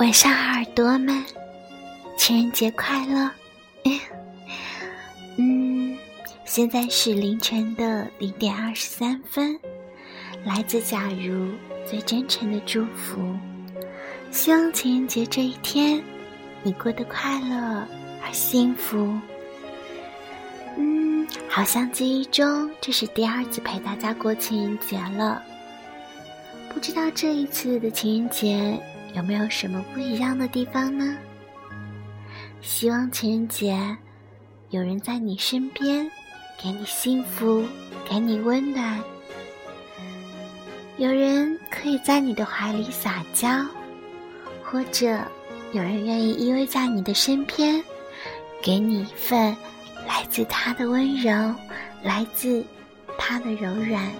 晚上，耳朵们，情人节快乐！嗯，现在是凌晨的零点二十三分，来自假如最真诚的祝福，希望情人节这一天你过得快乐而幸福。嗯，好像记忆中这是第二次陪大家过情人节了，不知道这一次的情人节。有没有什么不一样的地方呢？希望情人节有人在你身边，给你幸福，给你温暖。有人可以在你的怀里撒娇，或者有人愿意依偎在你的身边，给你一份来自他的温柔，来自他的柔软，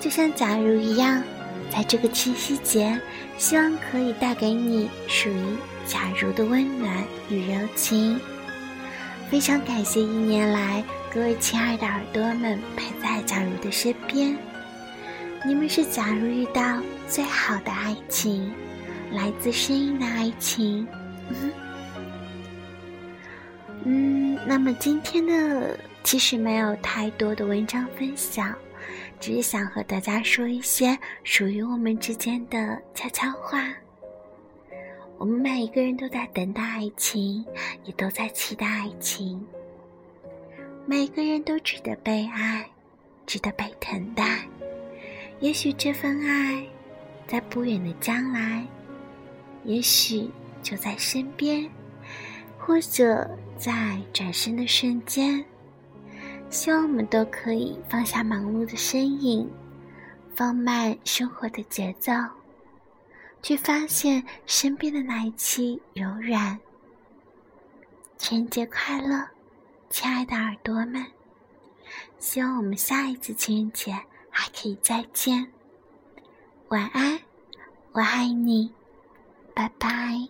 就像假如一样。在这个七夕节，希望可以带给你属于假如的温暖与柔情。非常感谢一年来各位亲爱的耳朵们陪在假如的身边，你们是假如遇到最好的爱情，来自声音的爱情。嗯，那么今天的其实没有太多的文章分享。只是想和大家说一些属于我们之间的悄悄话。我们每一个人都在等待爱情，也都在期待爱情。每个人都值得被爱，值得被疼待。也许这份爱，在不远的将来，也许就在身边，或者在转身的瞬间。希望我们都可以放下忙碌的身影，放慢生活的节奏，去发现身边的那一期柔软。情人节快乐，亲爱的耳朵们！希望我们下一次情人节还可以再见。晚安，我爱你，拜拜。